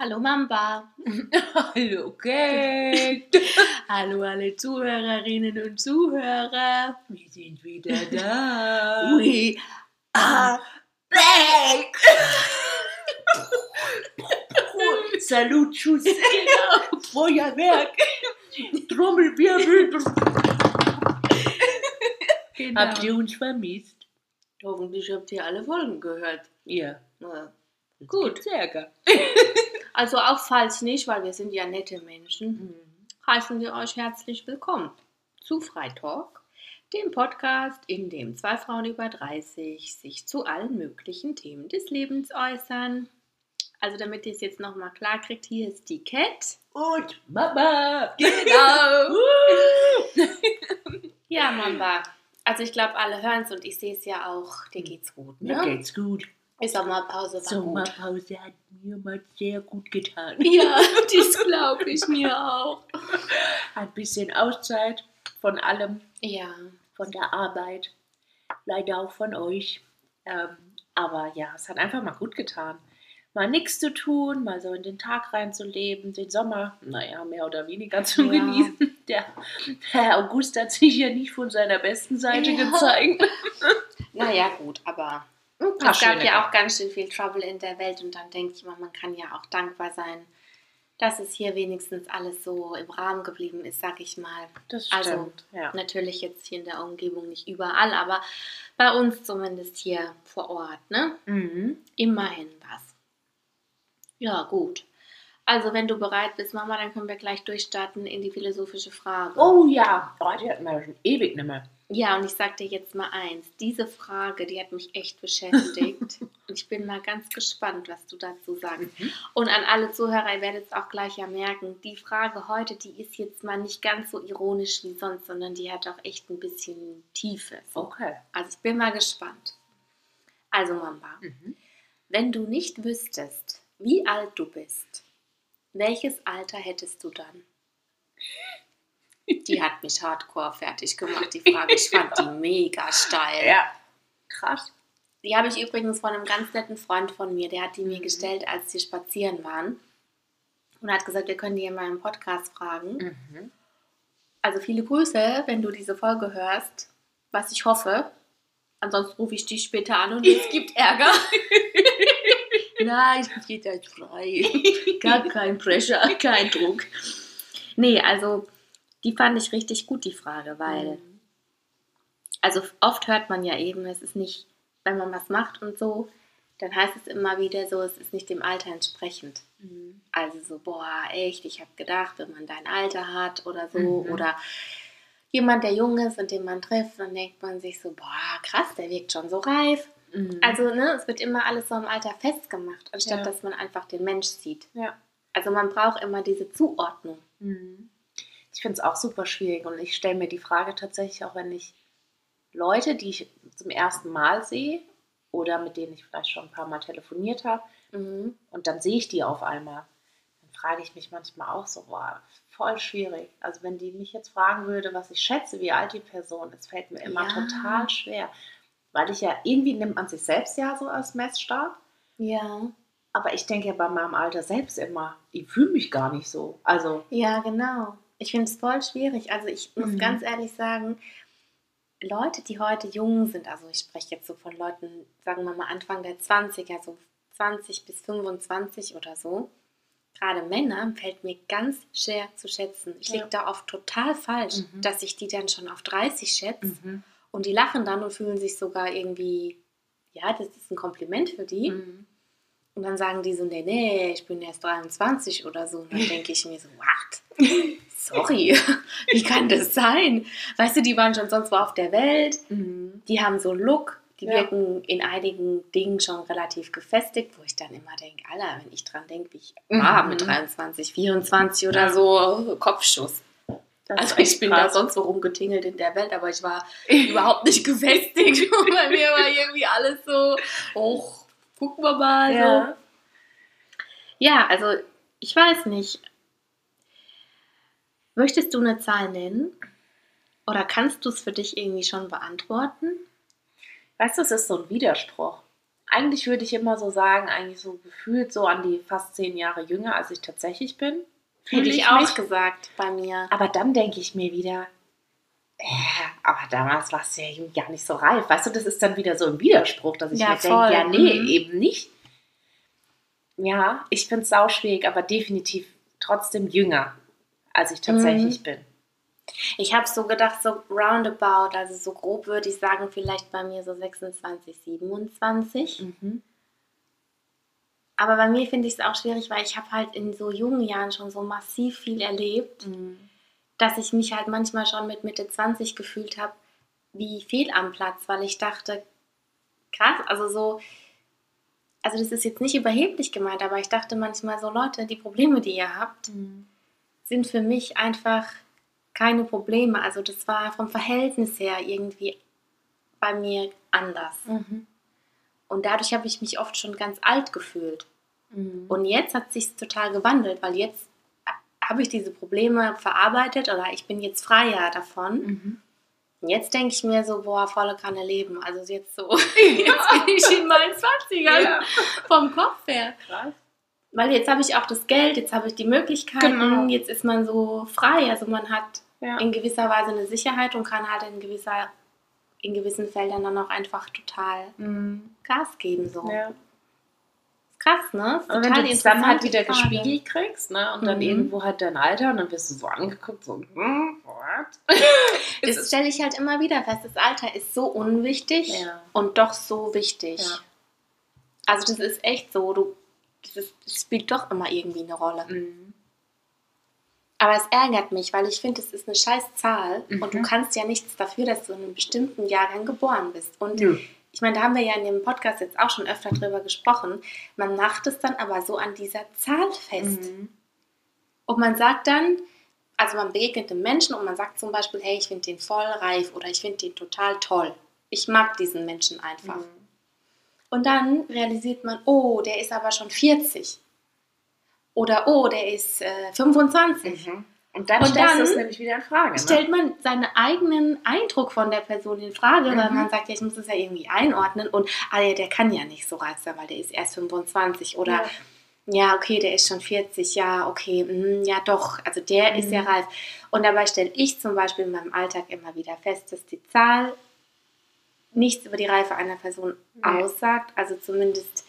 Hallo Mamba. Hallo Kate. Hallo alle Zuhörerinnen und Zuhörer. Wir sind wieder da. We are back. Salut, Schuss. genau. Feuerwerk. Trommelwirbel. genau. Habt ihr uns vermisst? Hoffentlich habt ihr alle Folgen gehört. Ja. Jetzt Gut. gibt's Ärger. Also auch falls nicht, weil wir sind ja nette Menschen, heißen wir euch herzlich willkommen zu Freitalk, dem Podcast, in dem zwei Frauen über 30 sich zu allen möglichen Themen des Lebens äußern. Also damit ihr es jetzt nochmal klar kriegt, hier ist die Cat. Und Mama. Genau. Ja, Mamba. Also ich glaube, alle hören es und ich sehe es ja auch. Dir geht's gut, Mir ne? geht's gut. Sommerpause war gut. Sommerpause hat mir mal sehr gut getan. Ja, das glaube ich mir auch. Ein bisschen Auszeit von allem, Ja, von der Arbeit, leider auch von euch. Ähm, aber ja, es hat einfach mal gut getan. Mal nichts zu tun, mal so in den Tag reinzuleben, den Sommer, naja, mehr oder weniger zu Ja. genießen. Der Herr August hat sich ja nicht von seiner besten Seite Ja. gezeigt. naja, gut, aber Ein paar es gab ja auch ganz schön viel Trouble in der Welt und dann denke ich mal, man kann ja auch dankbar sein, dass es hier wenigstens alles so im Rahmen geblieben ist, sag ich mal. Das Also, stimmt. ja. Natürlich jetzt hier in der Umgebung nicht überall, aber bei uns zumindest hier vor Ort, ne? Mhm. Immerhin was. Ja, gut. Also, wenn du bereit bist, Mama, dann können wir gleich durchstarten in die philosophische Frage. Oh ja, oh, die hatten wir ja schon ewig nicht mehr. Ja, und ich sag dir jetzt mal eins. Diese Frage, die hat mich echt beschäftigt. und ich bin mal ganz gespannt, was du dazu sagst. Mhm. Und an alle Zuhörer, ihr werdet es auch gleich ja merken, die Frage heute, die ist jetzt mal nicht ganz so ironisch wie sonst, sondern die hat auch echt ein bisschen Tiefe. So. Okay. Also ich bin mal gespannt. Also Mamba, Mhm. wenn du nicht wüsstest, wie alt du bist, welches Alter hättest du dann? Die hat mich hardcore fertig gemacht, die Frage. Ich fand die mega steil. Ja. Krass. Die habe ich übrigens von einem ganz netten Freund von mir, der hat die mir Mhm. gestellt, als wir spazieren waren. Und hat gesagt, wir können die in meinem Podcast fragen. Mhm. Also viele Grüße, wenn du diese Folge hörst, was ich hoffe. Ansonsten rufe ich dich später an und es gibt Ärger. Nein, ich geht jetzt frei. Gar kein Pressure, kein Druck. Nee, also die fand ich richtig gut, die Frage, weil, also oft hört man ja eben, es ist nicht, wenn man was macht und so, dann heißt es immer wieder so, es ist nicht dem Alter entsprechend. Mhm. Also so, boah, echt, ich habe gedacht, wenn man dein Alter hat oder so, Mhm. oder jemand, der jung ist und den man trifft, dann denkt man sich so, boah, krass, der wirkt schon so reif. Mhm. Also, ne, es wird immer alles so im Alter festgemacht, anstatt Ja. dass man einfach den Mensch sieht. ja. Also man braucht immer diese Zuordnung. Ich finde es auch super schwierig und ich stelle mir die Frage tatsächlich auch, wenn ich Leute, die ich zum ersten Mal sehe oder mit denen ich vielleicht schon ein paar Mal telefoniert habe Mhm. und dann sehe ich die auf einmal, dann frage ich mich manchmal auch so, boah, voll schwierig. Also wenn die mich jetzt fragen würde, was ich schätze, wie alt die Person ist, fällt mir immer Ja. total schwer. Weil ich ja, irgendwie nimmt man sich selbst ja so als Messstab. Ja. Aber ich denke ja bei meinem Alter selbst immer, ich fühle mich gar nicht so. Also, Ja, genau. Ich finde es voll schwierig. Also ich muss Mhm. ganz ehrlich sagen, Leute, die heute jung sind, also ich spreche jetzt so von Leuten, sagen wir mal Anfang der 20er, so 20 bis 25 oder so, gerade Männer, fällt mir ganz schwer zu schätzen. Ich Ja. liege da oft total falsch, Mhm. dass ich die dann schon auf 30 schätze mhm. und die lachen dann und fühlen sich sogar irgendwie, ja, das ist ein Kompliment für die. Mhm. Und dann sagen die so, nee, nee, ich bin erst 23 oder so. Und dann denke ich mir so, what? Sorry, wie kann das sein? Weißt du, die waren schon sonst wo auf der Welt, Mhm. die haben so einen Look, die Ja. wirken in einigen Dingen schon relativ gefestigt, wo ich dann immer denke, Alter, wenn ich dran denke, wie ich Mhm. war mit 23, 24 oder so, Kopfschuss. Das Also ich bin da krass. sonst so rumgetingelt in der Welt, aber ich war überhaupt nicht gefestigt. Und bei mir war irgendwie alles so, oh, gucken wir mal. So. Ja. Ja, also ich weiß nicht. Möchtest du eine Zahl nennen? Oder kannst du es für dich irgendwie schon beantworten? Weißt du, es ist so ein Widerspruch. eigentlich würde ich immer so sagen, eigentlich so gefühlt so an die fast zehn Jahre jünger, als ich tatsächlich bin. Hätte ich, auch mich. gesagt bei mir. Aber dann denke ich mir wieder, äh, aber damals warst du ja eben gar nicht so reif. Weißt du, das ist dann wieder so ein Widerspruch, dass ich ja, mir denke, ja, nee, mhm. eben nicht. Ja, ich finde es sauschwierig, aber definitiv trotzdem jünger, als ich tatsächlich mhm. bin. Ich habe so gedacht, so roundabout, also so grob würde ich sagen, vielleicht bei mir so 26, 27. Mhm. Aber bei mir finde ich es auch schwierig, weil ich habe halt in so jungen Jahren schon so massiv viel erlebt, mhm. dass ich mich halt manchmal schon mit Mitte 20 gefühlt habe, wie fehl am Platz, weil ich dachte, krass, also so, also das ist jetzt nicht überheblich gemeint, aber ich dachte manchmal so, Leute, die Probleme, die ihr habt, mhm. Sind für mich einfach keine Probleme. Also das war vom Verhältnis her irgendwie bei mir anders. Mhm. Und dadurch habe ich mich oft schon ganz alt gefühlt. Mhm. Und jetzt hat sich total gewandelt, weil jetzt habe ich diese Probleme verarbeitet oder ich bin jetzt freier davon. Mhm. Und jetzt denke ich mir so, boah, volle Kanne leben. Also jetzt so, jetzt bin ich in meinen 20ern ja. vom Kopf her. Krass. Weil jetzt habe ich auch das Geld, jetzt habe ich die Möglichkeiten, genau. jetzt ist man so frei. Also man hat ja. in gewisser Weise eine Sicherheit und kann halt in gewisser in gewissen Feldern dann auch einfach total mhm. Gas geben. So. Ja. Krass, ne? Und wenn du dann halt wieder Frage. gespiegelt kriegst, ne? Und dann mhm. irgendwo halt dein Alter und dann bist du so angeguckt, so, hm, what? das stelle ich halt immer wieder fest. Das Alter ist so unwichtig ja. und doch so wichtig. Also das ist echt so, du, das, spielt doch immer irgendwie eine Rolle. Mhm. Aber es ärgert mich, weil ich finde, es ist eine scheiß Zahl mhm. und du mhm. kannst ja nichts dafür, dass du in einem bestimmten Jahrgang geboren bist. Und ja. ich meine, da haben wir ja in dem Podcast jetzt auch schon öfter drüber gesprochen. Man macht es dann aber so an dieser Zahl fest. Mhm. Und man sagt dann, also man begegnet dem Menschen und man sagt zum Beispiel, hey, ich finde den voll reif oder ich finde den total toll. Ich mag diesen Menschen einfach. Mhm. Und dann realisiert man, oh, der ist aber schon 40. Oder oh, der ist äh, 25. Mhm. Und dann, und dann das nämlich wieder in Frage. Ne? Stellt man seinen eigenen Eindruck von der Person in Frage, mhm. weil man sagt, ja, ich muss das ja irgendwie einordnen und ah ja, der kann ja nicht so reif sein, weil der ist erst 25 oder ja, ja okay, der ist schon 40, ja, okay, mh, ja doch, also der mhm. ist ja reif. Und dabei stelle ich zum Beispiel in meinem Alltag immer wieder fest, dass die Zahl nichts über die Reife einer Person aussagt, also zumindest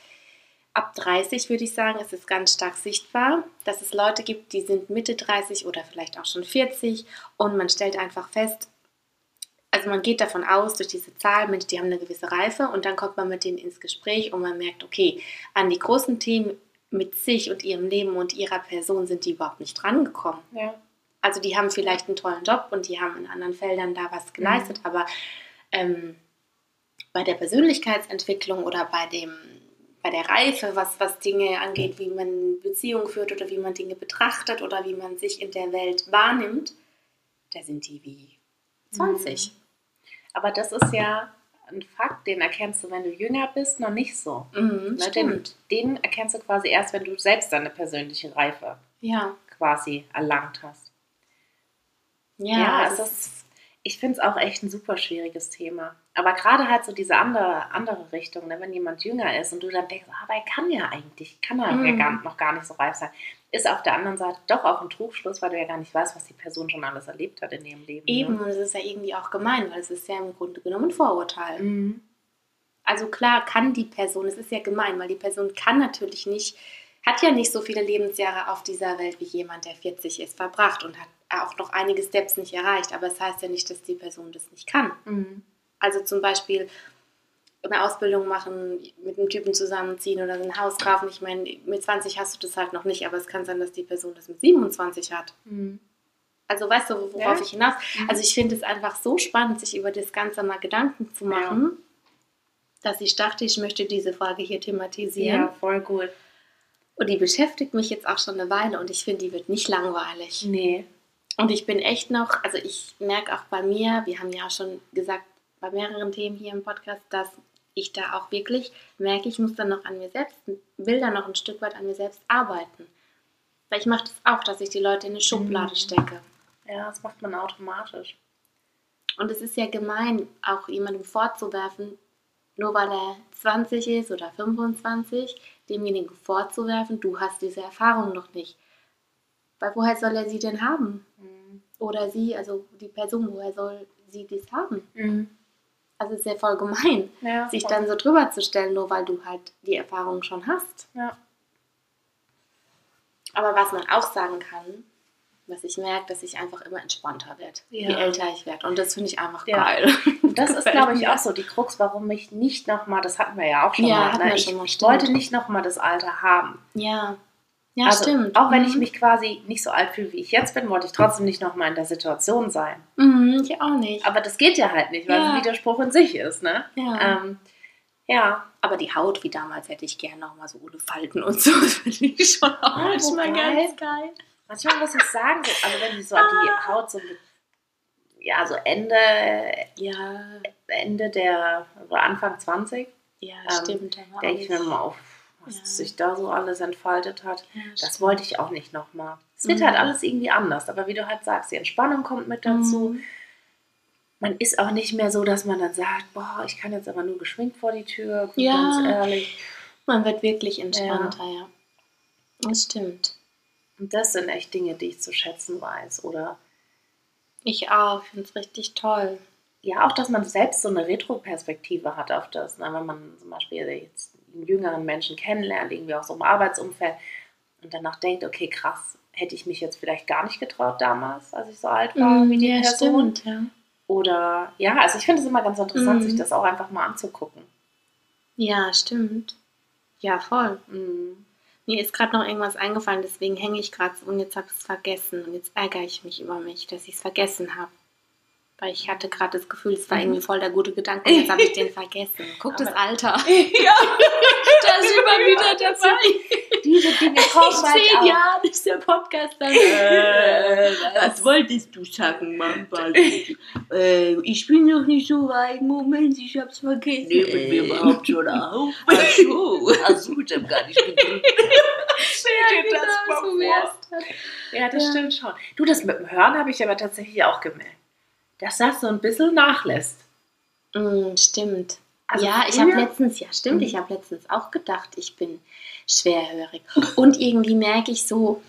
ab 30 würde ich sagen, ist es ganz stark sichtbar, dass es Leute gibt, die sind Mitte 30 oder vielleicht auch schon 40 und man stellt einfach fest, also man geht davon aus, durch diese Zahl, Mensch, die haben eine gewisse Reife und dann kommt man mit denen ins Gespräch und man merkt, okay, an die großen Themen mit sich und ihrem Leben und ihrer Person sind die überhaupt nicht drangekommen. Ja. Also die haben vielleicht einen tollen Job und die haben in anderen Feldern da was geleistet, mhm. aber ähm, bei der Persönlichkeitsentwicklung oder bei dem bei der Reife, was, was Dinge angeht, wie man Beziehungen führt oder wie man Dinge betrachtet oder wie man sich in der Welt wahrnimmt, da sind die wie 20. Mhm. Aber das ist ja ein Fakt, den erkennst du, wenn du jünger bist, noch nicht so. Mhm, ne, den, den, erkennst du quasi erst, wenn du selbst deine persönliche Reife ja. quasi erlangt hast. Ja, ja es ist, ich finde es auch echt ein super schwieriges Thema. Aber gerade halt so diese andere, andere Richtung, ne? wenn jemand jünger ist und du dann denkst, aber er kann ja eigentlich, kann er mhm. ja gar, noch gar nicht so reif sein, ist auf der anderen Seite doch auch ein Trugschluss, weil du ja gar nicht weißt, was die Person schon alles erlebt hat in ihrem Leben. Ne? Eben, ne? und es ist ja irgendwie auch gemein, weil es ist ja im Grunde genommen ein Vorurteil. Mhm. Also klar kann die Person, es ist ja gemein, weil die Person kann natürlich nicht, hat ja nicht so viele Lebensjahre auf dieser Welt wie jemand, der 40 ist, verbracht und hat auch noch einige Steps nicht erreicht. Aber es das heißt ja nicht, dass die Person das nicht kann. Mhm. Also zum Beispiel eine Ausbildung machen, mit einem Typen zusammenziehen oder ein Haus kaufen. Ich meine, mit 20 hast du das halt noch nicht, aber es kann sein, dass die Person das mit 27 hat. Mhm. Also weißt du, worauf ja. ich hinaus? Mhm. Also ich finde es einfach so spannend, sich über das Ganze mal Gedanken zu machen, ja. dass ich dachte, ich möchte diese Frage hier thematisieren. Ja, voll gut. Und die beschäftigt mich jetzt auch schon eine Weile und ich finde, die wird nicht langweilig. Nee. Und ich bin echt noch, also ich merke auch bei mir, wir haben ja auch schon gesagt, bei mehreren Themen hier im Podcast, dass ich da auch wirklich merke, ich muss dann noch an mir selbst, will da noch ein Stück weit an mir selbst arbeiten. Weil ich mache das auch, dass ich die Leute in eine Schublade mhm. stecke. Ja, das macht man automatisch. Und es ist ja gemein, auch jemandem vorzuwerfen, nur weil er 20 ist oder 25, demjenigen vorzuwerfen, du hast diese Erfahrung noch nicht. Weil woher soll er sie denn haben? Mhm. Oder sie, also die Person, woher soll sie dies haben? Mhm. Also ist ja voll gemein, Ja, sich voll. dann so drüber zu stellen, nur weil du halt die Erfahrung schon hast. Ja. Aber was man auch sagen kann, was ich merke, dass ich einfach immer entspannter werde, Ja. je älter ich werde. Und das finde ich einfach Ja. geil. Und das ist, glaube ich, auch so die Krux, warum ich nicht nochmal, das hatten wir ja auch schon Ja, mal, ne? ich, schon mal, wollte nicht nochmal das Alter haben. Ja, ja, also, stimmt. Auch wenn ich Mhm. mich quasi nicht so alt fühle, wie ich jetzt bin, wollte ich trotzdem nicht nochmal in der Situation sein. Mhm, ich auch nicht. Aber das geht ja halt nicht, weil es Ja. ein Widerspruch in sich ist, ne? Ja. Ähm, ja. Aber die Haut wie damals hätte ich gerne nochmal so ohne Falten und so. Das finde ich schon auch Ah, manchmal wobei- ganz geil. Manchmal muss ich sagen, so, also wenn ich so die Ah. Haut so mit, ja, so Ende, Ja, Ende der, also Anfang 20, ja, Ähm, stimmt. denke ich mir mal auf, was Ja. sich da so alles entfaltet hat. Ja, Das stimmt. wollte ich auch nicht nochmal. Es wird Mhm. halt alles irgendwie anders, aber wie du halt sagst, die Entspannung kommt mit dazu. Mhm. Man ist auch nicht mehr so, dass man dann sagt, boah, ich kann jetzt aber nur geschminkt vor die Tür, Ja. ganz ehrlich. Man wird wirklich entspannter, ja. Das stimmt. Und das sind echt Dinge, die ich zu schätzen weiß. Oder Ich auch. Finde es richtig toll. Ja, auch, dass man selbst so eine Retro-Perspektive hat auf das. Ne? Wenn man zum Beispiel jetzt einen jüngeren Menschen kennenlernt, irgendwie auch so im Arbeitsumfeld und danach denkt, okay, krass, hätte ich mich jetzt vielleicht gar nicht getraut damals, als ich so alt war wie die ja, Person. stimmt. Ja. Oder ja, also ich finde es immer ganz interessant, Mhm. sich das auch einfach mal anzugucken. ja, stimmt. Ja, voll. Mhm. Mir ist gerade noch irgendwas eingefallen, deswegen hänge ich gerade so und jetzt habe ich es vergessen. Und jetzt ärgere ich mich über mich, dass ich es vergessen habe. Weil ich hatte gerade das Gefühl, es war Mhm. irgendwie voll der gute Gedanke und jetzt habe ich den vergessen. Guck das Aber- Alter. ja, Da ist immer wieder dabei. diese Dinge kommen In halt zehn auch. Jahren ist der Podcast dann. Äh, was wolltest du sagen, Mama? äh, ich bin noch nicht so weit. Moment, ich hab's vergessen. Nehmen wir überhaupt schon auf? Ach so. Achso, ich habe gar nicht gedrückt. Ja, dir das genau, mal so vor. Ja, das Ja. stimmt schon. Du, das mit dem Hören habe ich aber tatsächlich auch gemerkt. Dass das so ein bisschen nachlässt. Mm, stimmt. Also ja, ich habe letztens, ja stimmt, Mhm. ich habe letztens auch gedacht, ich bin schwerhörig. Und irgendwie merke ich so,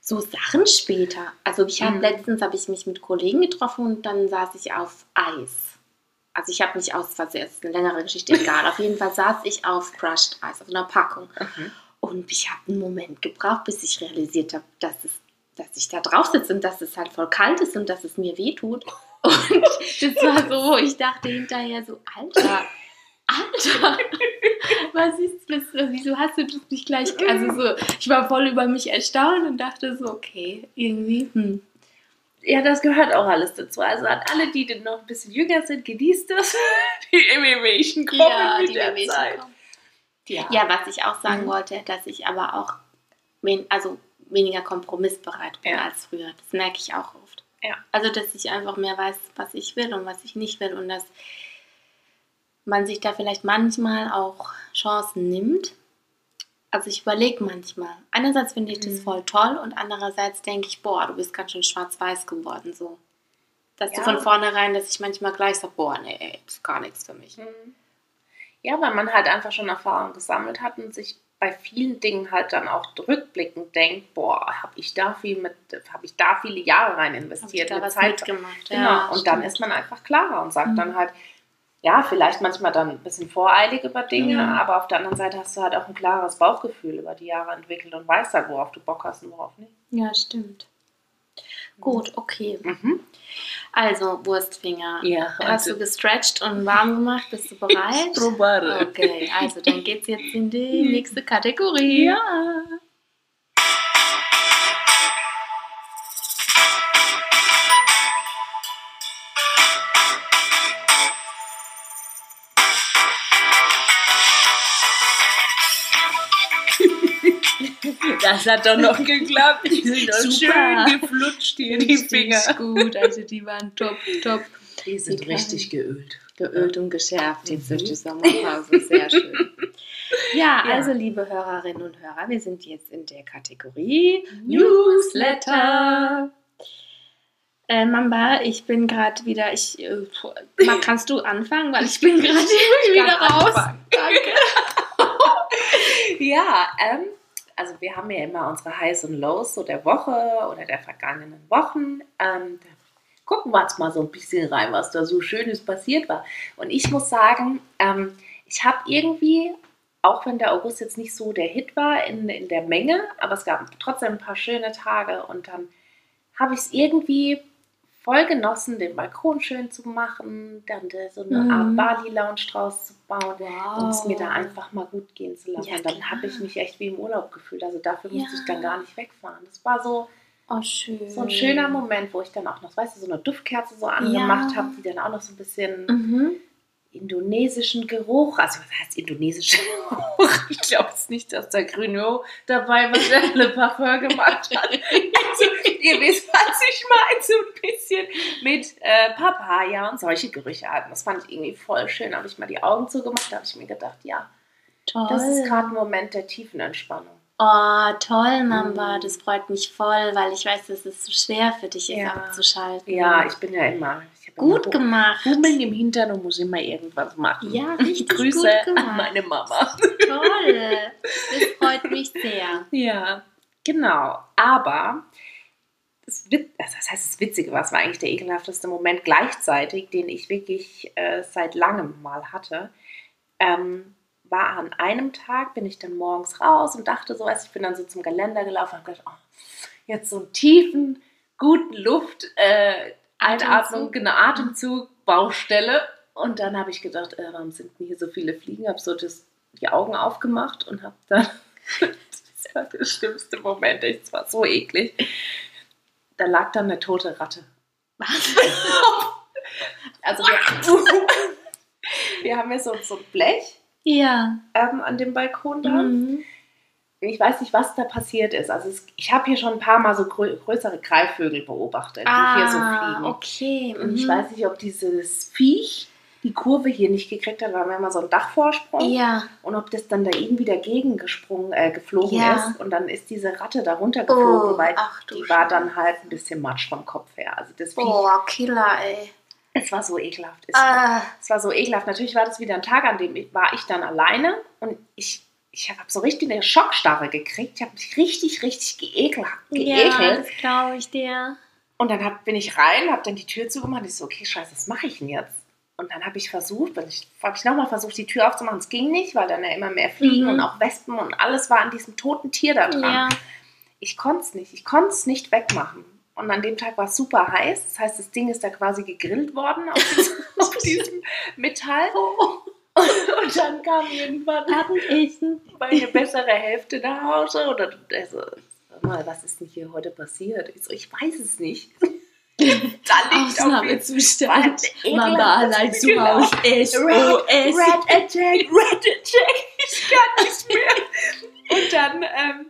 so Sachen später. Also ich habe Mhm. letztens, habe ich mich mit Kollegen getroffen und dann saß ich auf Eis. Also ich habe nicht aus Versehen, das ist eine längere Geschichte, egal. auf jeden Fall saß ich auf Crushed Eis, auf einer Packung. Mhm. Und ich habe einen Moment gebraucht, bis ich realisiert habe, dass, es, dass ich da drauf sitze und dass es halt voll kalt ist und dass es mir weh tut. Und das war so, wo ich dachte hinterher so, Alter, Alter, was ist das? Wieso hast du das nicht gleich? Also so, ich war voll über mich erstaunt und dachte so, okay, irgendwie, hm. Ja, das gehört auch alles dazu. Also an alle, die denn noch ein bisschen jünger sind, genießt das. Die Innovation kommen Ja, mit die der Zeit. kommen. Ja. Ja, was ich auch sagen Mhm. wollte, dass ich aber auch also weniger kompromissbereit bin Ja. als früher. Das merke ich auch oft. Ja. Also, dass ich einfach mehr weiß, was ich will und was ich nicht will und dass man sich da vielleicht manchmal auch Chancen nimmt. Also ich überlege manchmal. Einerseits finde ich das Mhm. voll toll und andererseits denke ich, boah, du bist ganz schön schwarz-weiß geworden so. Dass du Ja. von vornherein, dass ich manchmal gleich sage, boah, nee, das ist gar nichts für mich. Mhm. Ja, weil man halt einfach schon Erfahrung gesammelt hat und sich bei vielen Dingen halt dann auch rückblickend denkt, boah, habe ich da viel mit, habe ich da viele Jahre rein Hab ich investiert, da was Zeit. mitgemacht? Genau. Ja, und dann stimmt. ist man einfach klarer und sagt Mhm. dann halt, ja, vielleicht manchmal dann ein bisschen voreilig über Dinge, Mhm. aber auf der anderen Seite hast du halt auch ein klares Bauchgefühl über die Jahre entwickelt und weißt halt, worauf du Bock hast und worauf nicht. Ja, stimmt. Gut, okay. Mhm. Also, Wurstfinger. Ja, Hast du gestretcht und warm gemacht? Bist du bereit? Probare. Okay, also dann geht's jetzt in die nächste Kategorie. Ja. Das hat doch noch geklappt. Die sind doch Super. schön geflutscht hier, die Finger. Gut, also die waren top, top. Die sind Die richtig geölt. Geölt und geschärft jetzt Mhm. durch die Sommerpause. Sehr schön. Ja, Ja. also liebe Hörerinnen und Hörer, wir sind jetzt in der Kategorie Newsletter. Äh, Mamba, ich bin gerade wieder, ich, äh, kannst du anfangen, weil ich bin gerade wieder raus. Danke. ja, ähm, also wir haben ja immer unsere Highs und Lows so der Woche oder der vergangenen Wochen. Ähm, gucken wir jetzt mal so ein bisschen rein, was da so Schönes passiert war. Und ich muss sagen, ähm, ich habe irgendwie, auch wenn der August jetzt nicht so der Hit war in, in der Menge, aber es gab trotzdem ein paar schöne Tage und dann habe ich es irgendwie voll genossen, den Balkon schön zu machen, dann so eine Art Mhm. Bali-Lounge draus zu bauen Wow. und es mir da einfach mal gut gehen zu lassen. Ja, und dann habe ich mich echt wie im Urlaub gefühlt. Also dafür musste Ja. ich dann gar nicht wegfahren. Das war so, Oh, so ein schöner Moment, wo ich dann auch noch, weißt du, so eine Duftkerze so angemacht Ja. habe, die dann auch noch so ein bisschen Mhm. Indonesischen Geruch, also was heißt indonesischer Geruch? Ich glaube jetzt nicht, dass der Grüno dabei war, der Le Parfum gemacht hat. Also, ihr wisst, was ich meine, so ein bisschen mit äh, Papaya und solche Gerüche hatten. Das fand ich irgendwie voll schön. Da habe ich mal die Augen zugemacht, da habe ich mir gedacht, ja, Toll. das ist gerade ein Moment der tiefen Entspannung. Oh, toll, Mamba. Mhm. Das freut mich voll, weil ich weiß, dass es so schwer für dich ist, Ja. abzuschalten. Ja, ich bin ja immer. Gut gemacht. Hummeln im Hintern und muss immer irgendwas machen. Ja, richtig Grüße gut gemacht. an meine Mama. Toll. Das freut mich sehr. Ja, genau. Aber das, also das heißt, das Witzige war, es war eigentlich der ekelhafteste Moment gleichzeitig, den ich wirklich äh, seit langem mal hatte. Ähm, war an einem Tag, bin ich dann morgens raus und dachte so, du, ich bin dann so zum Geländer gelaufen und habe gedacht, oh, jetzt so einen tiefen, guten Luft, äh, Einatmung, Atemzug. genau, Atemzug, Baustelle. Und dann habe ich gedacht, äh, warum sind denn hier so viele Fliegen? Habe so das, die Augen aufgemacht und habe dann, das war der schlimmste Moment, es war so eklig. Da lag dann eine tote Ratte. Was? Also wir, wir haben ja so, so ein Blech Ja. ähm, an dem Balkon da. Mhm. Ich weiß nicht, was da passiert ist. Also es, ich habe hier schon ein paar Mal so grö größere Greifvögel beobachtet, die hier so fliegen. Ah, okay. Und ich mhm. weiß nicht, ob dieses Viech die Kurve hier nicht gekriegt hat, weil wir haben ja so einen Dachvorsprung. Ja. Und ob das dann da irgendwie dagegen gesprungen, äh, geflogen Ja. ist. Und dann ist diese Ratte da runtergeflogen, Oh, weil ach die war Scheiße. dann halt ein bisschen matsch vom Kopf her. Also das Viech, Oh, Killer, ey. es war so ekelhaft. Es, Ah. es war so ekelhaft. Natürlich war das wieder ein Tag, an dem ich, war ich dann alleine und ich, ich habe so richtig eine Schockstarre gekriegt. Ich habe mich richtig, richtig geekelt. Ja, geekelt. das glaube ich dir. Und dann hab, bin ich rein, habe dann die Tür zugemacht. Ich so, okay, scheiße, was mache ich denn jetzt? Und dann habe ich versucht, ich, habe ich nochmal versucht, die Tür aufzumachen. Es ging nicht, weil dann ja immer mehr Fliegen Mhm. und auch Wespen und alles war an diesem toten Tier da dran. Ja. Ich konnte es nicht. Ich konnte es nicht wegmachen. Und an dem Tag war es super heiß. Das heißt, das Ding ist da quasi gegrillt worden auf diesem, auf diesem Metall. Und dann kam irgendwann meine bessere Hälfte nach Hause. Oder der so, sag mal, was ist denn hier heute passiert? Ich so, ich weiß es nicht. da liegt Ausnahmezustand. Fall Mama allein zu Genau. Hause. SOS. Red Attack, Red Attack, ich kann nicht mehr. Und dann ähm,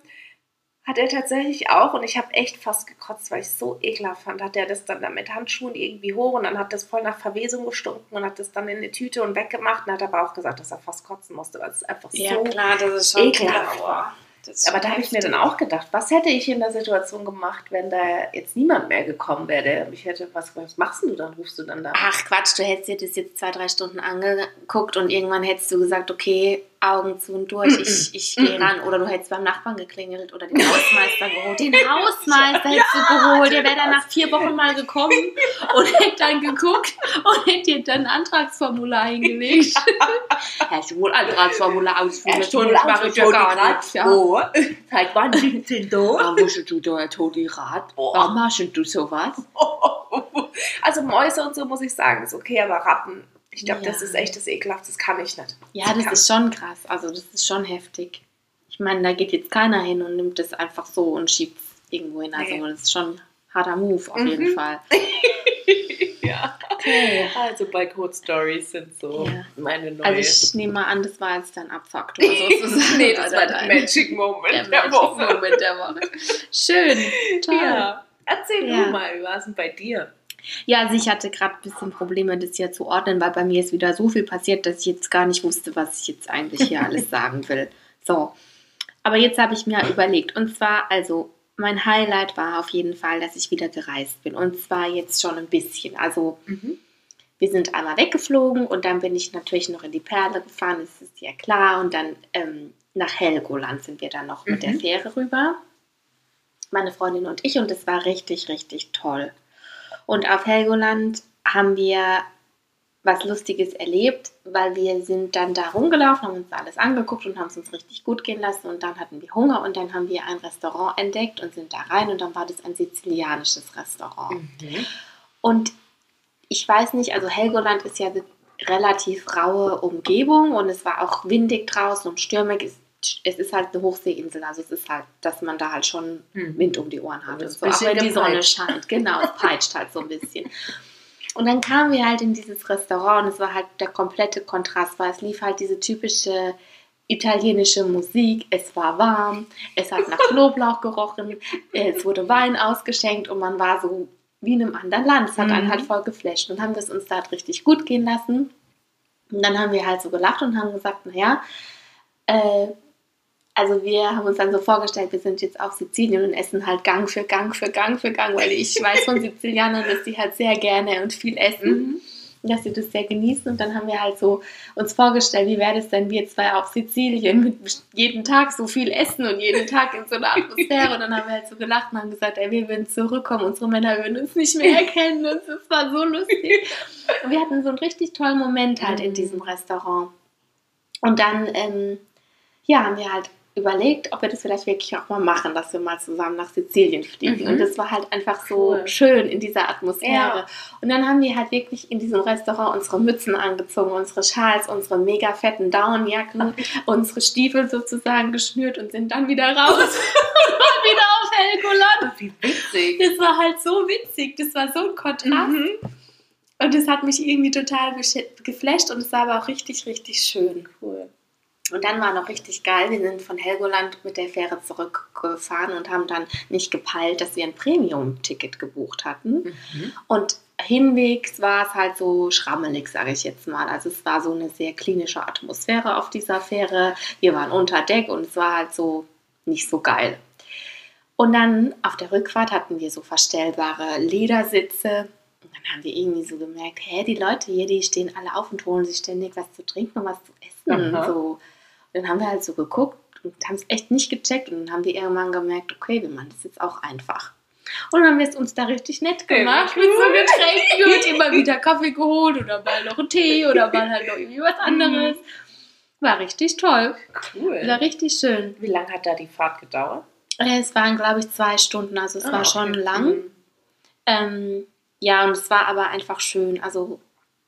hat er tatsächlich auch, und ich habe echt fast gekotzt, weil ich es so ekelhaft fand, hat er das dann da mit Handschuhen irgendwie hoch und dann hat das voll nach Verwesung gestunken und hat das dann in eine Tüte und weggemacht und hat aber auch gesagt, dass er fast kotzen musste, weil es einfach Ja, so klar, das ist schon ekelhaft war. Aber da habe ich mir dann auch gedacht, was hätte ich in der Situation gemacht, wenn da jetzt niemand mehr gekommen wäre, der mich hätte, was, was machst du dann? Rufst du dann da? Ach Quatsch, du hättest dir das jetzt zwei, drei Stunden angeguckt und irgendwann hättest du gesagt, okay, Augen zu und durch, ich, ich gehe ran. Oder du hättest beim Nachbarn geklingelt oder den Hausmeister geholt. Den Hausmeister hättest du geholt. Der wäre dann nach vier Wochen mal gekommen und hätte dann geguckt und hätte dir dann ein Antragsformular hingelegt. Hast du wohl Antragsformular ausfüllen? Schon mache ich ja gar nicht. Ja. Seit wann sind Sie da? Ah, wusstest du da, Toni Rat? Warum machst du sowas? Also Mäuse und so muss ich sagen, ist okay, aber Ratten, ich glaube, Ja. das ist echt das Ekelhaft, das kann ich nicht. Ja, das ist schon krass. Also das ist schon heftig. Ich meine, da geht jetzt keiner hin und nimmt das einfach so und schiebt es irgendwo hin. Also Nee. das ist schon ein harter Move auf Mhm. jeden Fall. ja. Okay. Also bei Code Stories sind so Ja. meine neue. Also ich nehme mal an, das war jetzt dein Abfaktor sozusagen. nee, das war der dein- Magic Moment der der, Magic Woche. Moment der Woche. Schön, toll. Ja. Erzähl Ja. du mal, wie war es denn bei dir? Also ich hatte gerade ein bisschen Probleme, das hier zu ordnen, weil bei mir ist wieder so viel passiert, dass ich jetzt gar nicht wusste, was ich jetzt eigentlich hier alles sagen will. So, aber jetzt habe ich mir überlegt. Und zwar, also mein Highlight war auf jeden Fall, dass ich wieder gereist bin. Und zwar jetzt schon ein bisschen. Also Mhm. wir sind einmal weggeflogen und dann bin ich natürlich noch in die Perle gefahren, das ist ja klar. Und dann ähm, nach Helgoland sind wir dann noch mit der Mhm. Fähre rüber. Meine Freundin und ich und es war richtig, richtig toll. Und auf Helgoland haben wir was Lustiges erlebt, weil wir sind dann da rumgelaufen, haben uns alles angeguckt und haben es uns richtig gut gehen lassen und dann hatten wir Hunger und dann haben wir ein Restaurant entdeckt und sind da rein und dann war das ein sizilianisches Restaurant. Mhm. Und ich weiß nicht, also Helgoland ist ja eine relativ raue Umgebung und es war auch windig draußen und stürmig. Es, es ist halt eine Hochseeinsel, also es ist halt, dass man da halt schon Mhm. Wind um die Ohren hat. Und Und es so, auch wenn die Sonne scheint. Genau, es peitscht halt so ein bisschen. Und dann kamen wir halt in dieses Restaurant und es war halt der komplette Kontrast, weil es lief halt diese typische italienische Musik. Es war warm, es hat nach Knoblauch gerochen, es wurde Wein ausgeschenkt und man war so wie in einem anderen Land. Es hat einen Mhm. halt voll geflasht und haben das uns da halt richtig gut gehen lassen. Und dann haben wir halt so gelacht und haben gesagt, naja, äh, also wir haben uns dann so vorgestellt, wir sind jetzt auf Sizilien und essen halt Gang für Gang für Gang für Gang, weil ich weiß von Sizilianern, dass die halt sehr gerne und viel essen, Mhm. dass sie das sehr genießen. Und dann haben wir halt so uns vorgestellt, wie wäre das denn wir zwei auf Sizilien mit jeden Tag so viel essen und jeden Tag in so einer Atmosphäre. Und dann haben wir halt so gelacht und haben gesagt, ey, wir würden zurückkommen, unsere Männer würden uns nicht mehr erkennen. Und das war so lustig. Und wir hatten so einen richtig tollen Moment halt in Mhm. diesem Restaurant. Und dann, ähm, ja, haben wir halt überlegt, ob wir das vielleicht wirklich auch mal machen, dass wir mal zusammen nach Sizilien fliegen. Mhm. Und das war halt einfach so Cool. schön in dieser Atmosphäre. Ja. Und dann haben wir halt wirklich in diesem Restaurant unsere Mützen angezogen, unsere Schals, unsere mega fetten Downjacken, unsere Stiefel sozusagen geschnürt und sind dann wieder raus und wieder auf Helgoland. Wie witzig. Das war halt so witzig, das war so ein Kontrast. Mhm. Und es hat mich irgendwie total geflasht und es war aber auch richtig, richtig schön. Cool. Und dann war noch richtig geil, wir sind von Helgoland mit der Fähre zurückgefahren und haben dann nicht gepeilt, dass wir ein Premium-Ticket gebucht hatten. Mhm. Und hinwegs war es halt so schrammelig, sage ich jetzt mal. Also es war so eine sehr klinische Atmosphäre auf dieser Fähre. Wir waren unter Deck und es war halt so nicht so geil. Und dann auf der Rückfahrt hatten wir so verstellbare Ledersitze. Und dann haben wir irgendwie so gemerkt, hä, die Leute hier, die stehen alle auf und holen sich ständig was zu trinken und was zu essen. Aha. So. Dann haben wir halt so geguckt und haben es echt nicht gecheckt. Und dann haben wir irgendwann gemerkt, okay, wir machen das jetzt auch einfach. Und dann haben wir es uns da richtig nett gemacht mit so Getränken und immer wieder Kaffee geholt oder mal noch einen Tee oder mal halt noch irgendwie was anderes. War richtig toll. Cool. War richtig schön. Wie lange hat da die Fahrt gedauert? Äh, Es waren, glaube ich, zwei Stunden, also es Ah, war okay. schon lang. Mhm. Ähm, ja, und es war aber einfach schön. Also,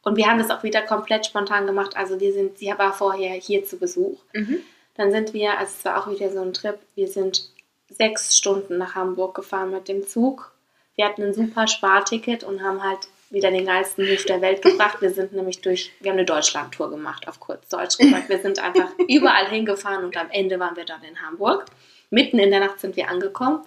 und wir haben das auch wieder komplett spontan gemacht. Also wir sind, sie war vorher hier zu Besuch. Mhm. Dann sind wir, also es war auch wieder so ein Trip, wir sind sechs Stunden nach Hamburg gefahren mit dem Zug. Wir hatten ein super Sparticket und haben halt wieder den geilsten Move der Welt gebracht. Wir sind nämlich durch, wir haben eine Deutschland-Tour gemacht, auf kurz Deutsch gesagt. Wir sind einfach überall hingefahren und am Ende waren wir dann in Hamburg. Mitten in der Nacht sind wir angekommen.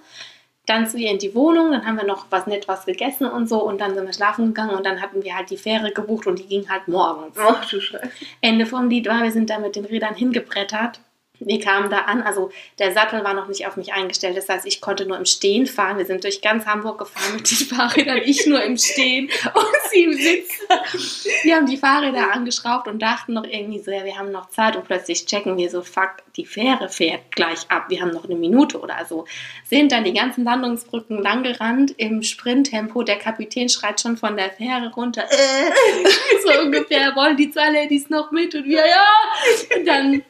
Dann sind wir in die Wohnung, dann haben wir noch was nett was gegessen und so und dann sind wir schlafen gegangen und dann hatten wir halt die Fähre gebucht und die ging halt morgens. Ach du Scheiße. Ende vom Lied war, wir sind da mit den Rädern hingebrettert. Wir kamen da an, also der Sattel war noch nicht auf mich eingestellt, das heißt, ich konnte nur im Stehen fahren. Wir sind durch ganz Hamburg gefahren mit den Fahrrädern, ich nur im Stehen und sie im Sitzen. Wir haben die Fahrräder angeschraubt und dachten noch irgendwie so, ja, wir haben noch Zeit. Und plötzlich checken wir so, fuck, die Fähre fährt gleich ab, wir haben noch eine Minute oder so. Sind dann die ganzen Landungsbrücken langgerannt im Sprinttempo, der Kapitän schreit schon von der Fähre runter, äh, so ungefähr, wollen die zwei Ladies noch mit. Und wir, ja, und dann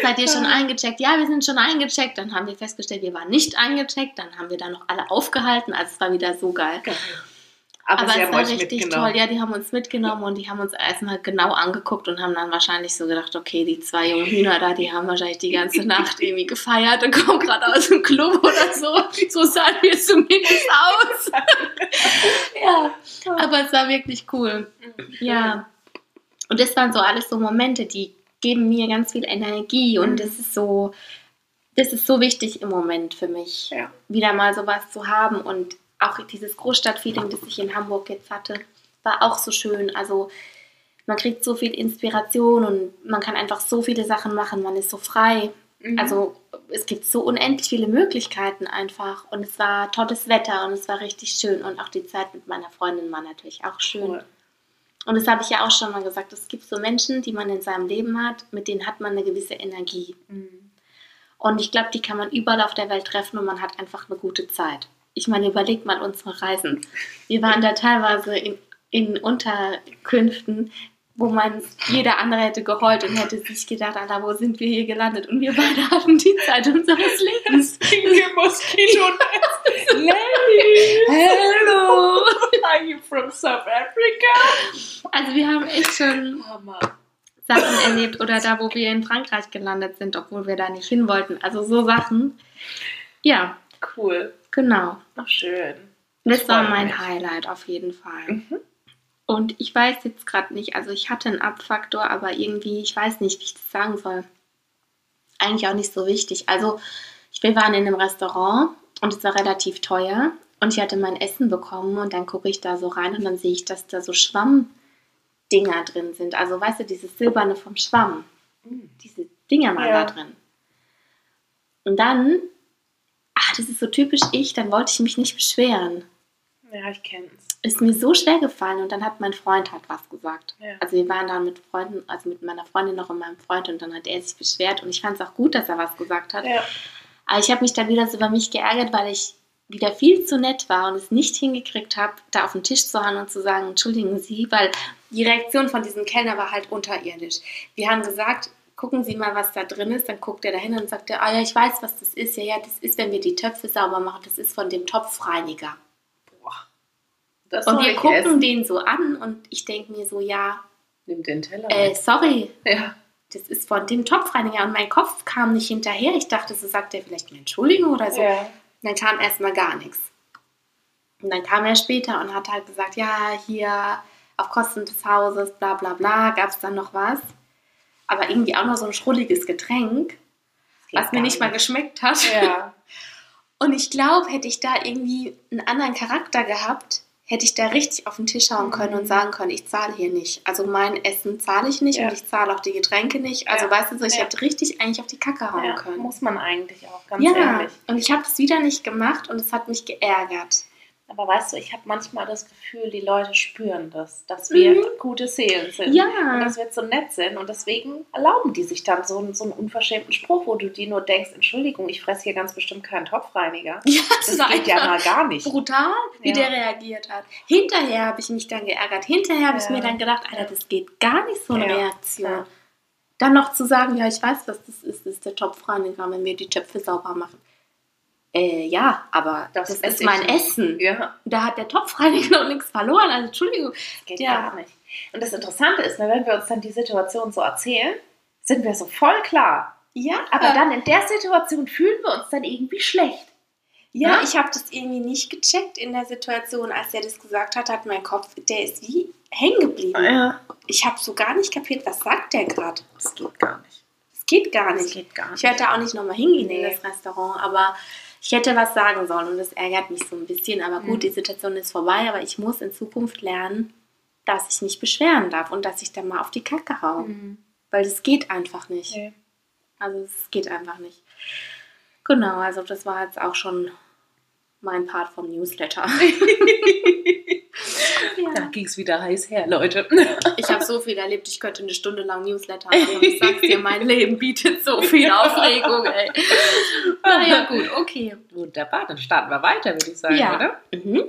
Seid ihr schon eingecheckt? Ja, wir sind schon eingecheckt. Dann haben wir festgestellt, wir waren nicht eingecheckt. Dann haben wir da noch alle aufgehalten. Also es war wieder so geil. Aber, Aber es war richtig toll. Ja, die haben uns mitgenommen und die haben uns erstmal genau angeguckt und haben dann wahrscheinlich so gedacht, okay, die zwei jungen Hühner da, die haben wahrscheinlich die ganze Nacht irgendwie gefeiert und kommen gerade aus dem Club oder so. So sahen wir zumindest aus. ja, aber es war wirklich cool. Ja. Und das waren so alles so Momente, die geben mir ganz viel Energie und Mhm. das ist so, das ist so wichtig im Moment für mich, Ja. wieder mal sowas zu haben und auch dieses Großstadtfeeling, das ich in Hamburg jetzt hatte, war auch so schön. Also man kriegt so viel Inspiration und man kann einfach so viele Sachen machen, man ist so frei. Mhm. Also es gibt so unendlich viele Möglichkeiten einfach. Und es war tolles Wetter und es war richtig schön. Und auch die Zeit mit meiner Freundin war natürlich auch schön. Cool. Und das habe ich ja auch schon mal gesagt. Es gibt so Menschen, die man in seinem Leben hat, mit denen hat man eine gewisse Energie. Mhm. Und ich glaube, die kann man überall auf der Welt treffen und man hat einfach eine gute Zeit. Ich meine, überlegt mal unsere Reisen. Wir waren da teilweise in, in Unterkünften, wo man jeder andere hätte geheult und hätte sich gedacht, Alter, wo sind wir hier gelandet? Und wir beide hatten die Zeit unseres Lebens. Pinke Moskito Lady! Hello! Are you from South Africa? Also wir haben echt schon. Sachen erlebt oder da, wo wir in Frankreich gelandet sind, obwohl wir da nicht hin wollten. Also so Sachen. Ja, Cool. genau. Ach, schön. Das war mein mich. Highlight auf jeden Fall. Mhm. Und ich weiß jetzt gerade nicht, also ich hatte einen Abfaktor, aber irgendwie, ich weiß nicht, wie ich das sagen soll. Eigentlich auch nicht so wichtig. Also, ich, wir waren in einem Restaurant und es war relativ teuer und ich hatte mein Essen bekommen und dann gucke ich da so rein und dann sehe ich, dass da so Schwammdinger drin sind. Also, weißt du, dieses Silberne vom Schwamm. Mhm. Diese Dinger mal Ja. da drin. Und dann, ah, das ist so typisch ich, dann wollte ich mich nicht beschweren Ja, ich kenn's. Ist mir so schwer gefallen und dann hat mein Freund halt was gesagt. Ja. Also wir waren dann mit Freunden, also mit meiner Freundin noch und meinem Freund und dann hat er sich beschwert und ich fand es auch gut, dass er was gesagt hat. Ja. Aber ich habe mich dann wieder so über mich geärgert, weil ich wieder viel zu nett war und es nicht hingekriegt habe, da auf den Tisch zu hauen und zu sagen, entschuldigen Sie, weil die Reaktion von diesem Kellner war halt unterirdisch. Wir haben gesagt, gucken Sie mal, was da drin ist. Dann guckt er dahin und sagt, ah ja, ich weiß, was das ist. Ja, ja, das ist, wenn wir die Töpfe sauber machen, das ist von dem Topfreiniger. Das Und wir gucken essen. den so an und ich denke mir so, ja, Nimm den Teller. äh, sorry, ja. das ist von dem Topfreiniger und mein Kopf kam nicht hinterher. Ich dachte, so sagt er vielleicht eine Entschuldigung oder so. ja. Und dann kam erstmal gar nichts. Und dann kam er später und hat halt gesagt, ja, hier auf Kosten des Hauses, bla bla bla, gab es dann noch was. Aber irgendwie auch noch so ein schrulliges Getränk, was mir nicht mal geschmeckt hat. Ja. Und ich glaube, hätte ich da irgendwie einen anderen Charakter gehabt, hätte ich da richtig auf den Tisch hauen können und sagen können, ich zahle hier nicht. Also mein Essen zahle ich nicht Ja. und ich zahle auch die Getränke nicht. Also Ja. weißt du so, ich Ja. hätte richtig eigentlich auf die Kacke hauen können. Muss man eigentlich auch, ganz ja, ehrlich. und ich habe das wieder nicht gemacht und es hat mich geärgert. Aber weißt du, ich habe manchmal das Gefühl, die Leute spüren das, dass wir Mhm. gute Seelen sind. Und Ja, dass wir so nett sind und deswegen erlauben die sich dann so, einen- so einen unverschämten Spruch, wo du dir nur denkst, Entschuldigung, ich fresse hier ganz bestimmt keinen Topfreiniger. ja Das geht ja mal gar nicht. brutal, wie Ja. der reagiert hat. Hinterher habe ich mich dann geärgert. Hinterher habe ich Ja. mir dann gedacht, Alter, das geht gar nicht so eine. Reaktion. Dann noch zu sagen, ja, ich weiß, was das ist, das ist der Topfreiniger, wenn wir die Töpfe sauber machen. Äh, ja, aber Das das, ist mein nicht. Essen. Ja, Da hat der Topfreiniger noch nichts verloren. Also, Entschuldigung. geht Ja. gar nicht. Und das Interessante ist, ne, wenn wir uns dann die Situation so erzählen, sind wir so voll klar. Ja, Aber dann in der Situation fühlen wir uns dann irgendwie schlecht. ja, Ne? ich habe das irgendwie nicht gecheckt in der Situation, als er das gesagt hat, hat mein Kopf, der ist wie hängen geblieben. Ja, Ich habe so gar nicht kapiert, was sagt der gerade. das geht gar nicht. Das geht gar Das nicht. geht gar nicht. Ich werde da auch nicht nochmal hingehen Nee. in das Restaurant, aber ich hätte was sagen sollen und das ärgert mich so ein bisschen. Aber gut, Mhm. die Situation ist vorbei, aber ich muss in Zukunft lernen, dass ich mich beschweren darf und dass ich dann mal auf die Kacke hau. Mhm. Weil das geht einfach nicht. Nee. Also es geht einfach nicht. Genau, also das war jetzt auch schon mein Part vom Newsletter. Da ging es wieder heiß her, Leute. Ich habe so viel erlebt, ich könnte eine Stunde lang Newsletter machen. Ich sag's dir, mein Leben bietet so viel Aufregung, ey. Naja, gut, okay. Wunderbar, dann starten wir weiter, würde ich sagen, Ja. oder? Mhm.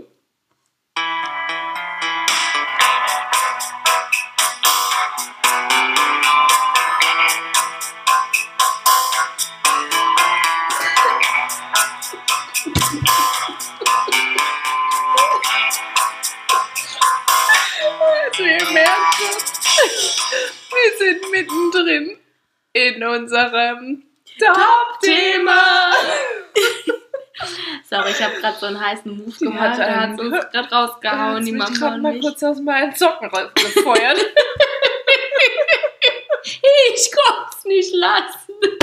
Mittendrin in unserem Top-Thema. Sorry, ich habe gerade so einen heißen Move Die gemacht. Da einen- hat uns gerade rausgehauen, die Mama gerade und mal kurz aus meinen Socken rausgefeuert. Ich konnte es nicht lassen.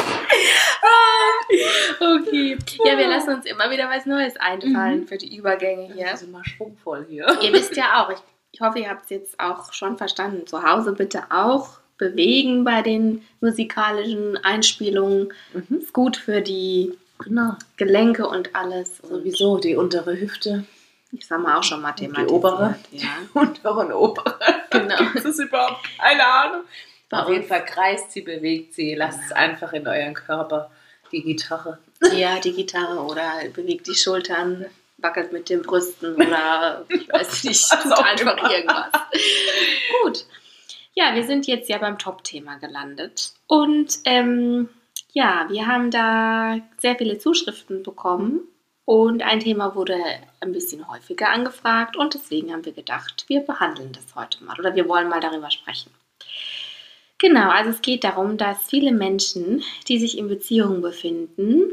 Ah, okay. Ja, wir lassen uns immer wieder was Neues einfallen für die Übergänge hier. Das ist immer schwungvoll hier. Ihr wisst ja auch, ich, ich hoffe, ihr habt es jetzt auch schon verstanden. Zu Hause bitte auch bewegen bei den musikalischen Einspielungen. Mhm. Ist gut für die Genau. Gelenke und alles. Sowieso die untere Hüfte. ich sag mal auch schon mal Die thematisiert. obere. Ja, Untere und obere. genau. Das ist überhaupt keine Ahnung. Bei Auf jeden uns- Fall kreist sie, bewegt sie. Lasst es einfach in euren Körper. Die Gitarre. Ja, die Gitarre oder bewegt die Schultern, wackelt mit den Brüsten oder ich weiß nicht, tut einfach irgendwas. Gut. Ja, wir sind jetzt ja beim Top-Thema gelandet. Und ähm, ja, wir haben da sehr viele Zuschriften bekommen. Und ein Thema wurde ein bisschen häufiger angefragt. Und deswegen haben wir gedacht, wir behandeln das heute mal. Oder wir wollen mal darüber sprechen. Genau, also es geht darum, dass viele Menschen, die sich in Beziehungen befinden,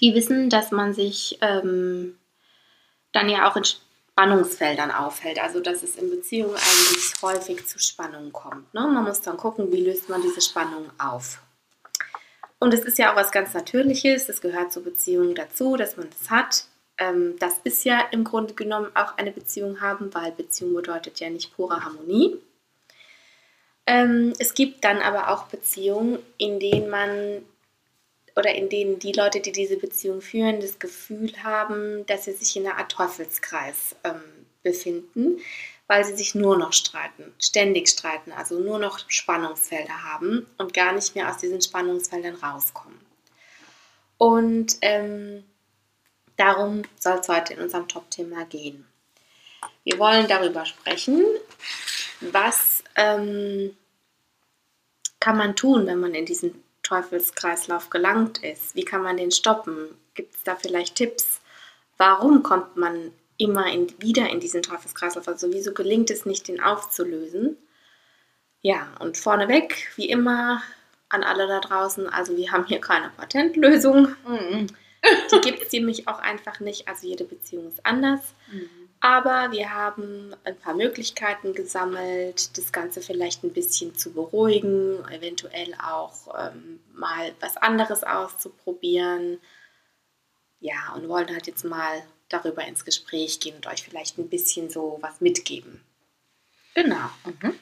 die wissen, dass man sich ähm, dann ja auch in Spannungsfeldern aufhält. Also dass es in Beziehungen eigentlich häufig zu Spannungen kommt. Ne? Man muss dann gucken, wie löst man diese Spannung auf. Und es ist ja auch was ganz Natürliches, das gehört zur Beziehung dazu, dass man das hat. Ähm, das ist ja im Grunde genommen auch eine Beziehung haben, weil Beziehung bedeutet ja nicht pure Harmonie. Ähm, es gibt dann aber auch Beziehungen, in denen man oder in denen die Leute, die diese Beziehung führen, das Gefühl haben, dass sie sich in einer Art Teufelskreis ähm, befinden, weil sie sich nur noch streiten, ständig streiten, also nur noch Spannungsfelder haben und gar nicht mehr aus diesen Spannungsfeldern rauskommen. Und ähm, darum soll es heute in unserem Top-Thema gehen. Wir wollen darüber sprechen, was ähm, kann man tun, wenn man in diesen Teufelskreislauf gelangt ist? Wie kann man den stoppen? Gibt es da vielleicht Tipps? Warum kommt man immer in, wieder in diesen Teufelskreislauf? Also wieso gelingt es nicht, den aufzulösen? Ja, und vorneweg, wie immer, an alle da draußen, also wir haben hier keine Patentlösung. Die gibt es nämlich auch einfach nicht. Also jede Beziehung ist anders. Aber wir haben ein paar Möglichkeiten gesammelt, das Ganze vielleicht ein bisschen zu beruhigen, eventuell auch ähm, mal was anderes auszuprobieren. Ja, und wollen halt jetzt mal darüber ins Gespräch gehen und euch vielleicht ein bisschen so was mitgeben. Genau. Mhm.